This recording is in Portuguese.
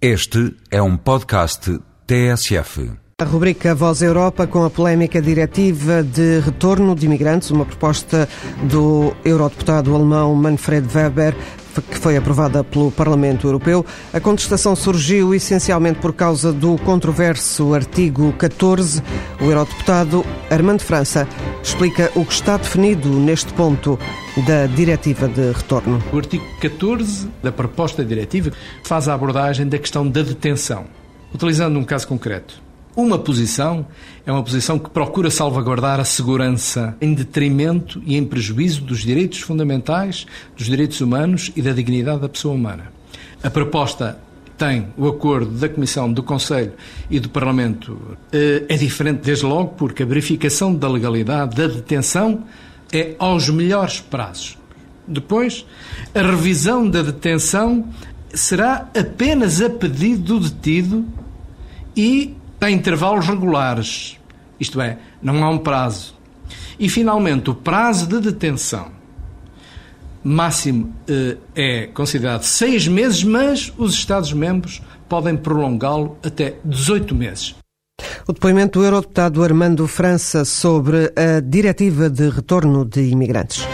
Este é um podcast TSF. A rubrica Voz Europa com a polémica diretiva de retorno de imigrantes, uma proposta do eurodeputado alemão Manfred Weber, que foi aprovada pelo Parlamento Europeu. A contestação surgiu essencialmente por causa do controverso artigo 14. O eurodeputado Armando França explica o que está definido neste ponto da diretiva de retorno. O artigo 14 da proposta de diretiva faz a abordagem da questão da detenção, utilizando um caso concreto. Uma posição é uma posição que procura salvaguardar a segurança em detrimento e em prejuízo dos direitos fundamentais, dos direitos humanos e da dignidade da pessoa humana. A proposta tem o acordo da Comissão, do Conselho e do Parlamento eh, é diferente desde logo porque a verificação da legalidade da detenção é aos melhores prazos. Depois, a revisão da detenção será apenas a pedido do detido e tem intervalos regulares, isto é, não há um prazo. E, finalmente, o prazo de detenção máximo eh, é considerado seis meses, mas os Estados-membros podem prolongá-lo até 18 meses. O depoimento do eurodeputado Armando França sobre a diretiva de retorno de imigrantes.